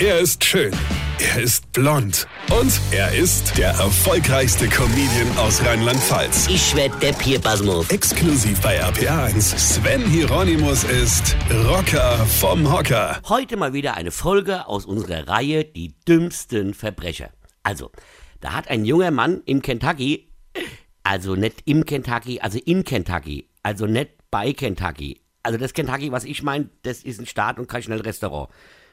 Er ist schön. Er ist blond. Und er ist der erfolgreichste Comedian aus Rheinland-Pfalz. Ich werd der Pierpasmus. Exklusiv bei RPA1. Sven Hieronymus ist Rocker vom Hocker. Heute mal wieder eine Folge aus unserer Reihe Die dümmsten Verbrecher. Also, da hat ein junger Mann im Kentucky, also nicht im Kentucky, also in Kentucky, also nicht bei Kentucky. Also das Kentucky, was ich meine, das ist ein Staat und kein Schnellrestaurant.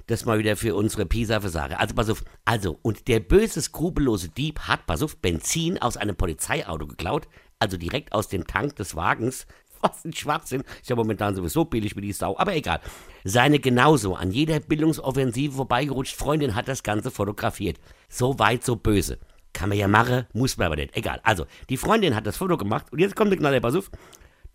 Das mal wieder für unsere Pisa-Versage. Also pass auf, also, und der böse, skrupellose Dieb hat, pass auf, Benzin aus einem Polizeiauto geklaut, also direkt aus dem Tank des Wagens. Was ein Schwachsinn. Ist ja momentan sowieso billig wie die Sau, aber egal. Seine genauso an jeder Bildungsoffensive vorbeigerutscht Freundin hat das Ganze fotografiert. So weit, so böse. Kann man ja machen, muss man aber nicht. Egal. Also, die Freundin hat das Foto gemacht und jetzt kommt der Knaller, pass auf.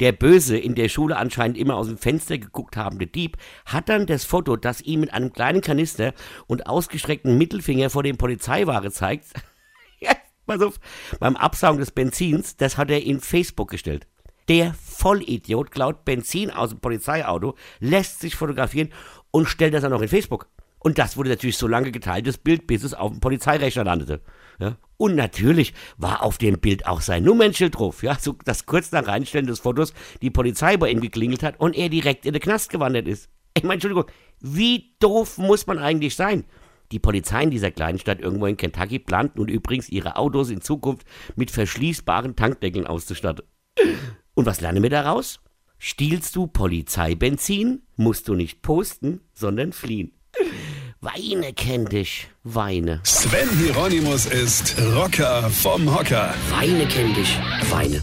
Der böse, in der Schule anscheinend immer aus dem Fenster geguckt habende Dieb, hat dann das Foto, das ihm mit einem kleinen Kanister und ausgestreckten Mittelfinger vor dem Polizeiware zeigt, pass auf, beim Absaugen des Benzins, das hat er in Facebook gestellt. Der Vollidiot klaut Benzin aus dem Polizeiauto, lässt sich fotografieren und stellt das dann noch in Facebook. Und das wurde natürlich so lange geteilt, das Bild, bis es auf dem Polizeirechner landete. Ja? Und natürlich war auf dem Bild auch sein Nummernschild drauf. Ja? So, dass kurz nach Reinstellen des Fotos die Polizei bei ihm geklingelt hat und er direkt in den Knast gewandert ist. Ich meine, Entschuldigung, wie doof muss man eigentlich sein? Die Polizei in dieser kleinen Stadt irgendwo in Kentucky plant nun übrigens ihre Autos in Zukunft mit verschließbaren Tankdeckeln auszustatten. Und was lernen wir daraus? Stiehlst du Polizeibenzin, musst du nicht posten, sondern fliehen. Weine kenn dich, weine. Sven Hieronymus ist Rocker vom Hocker. Weine kenn dich, weine.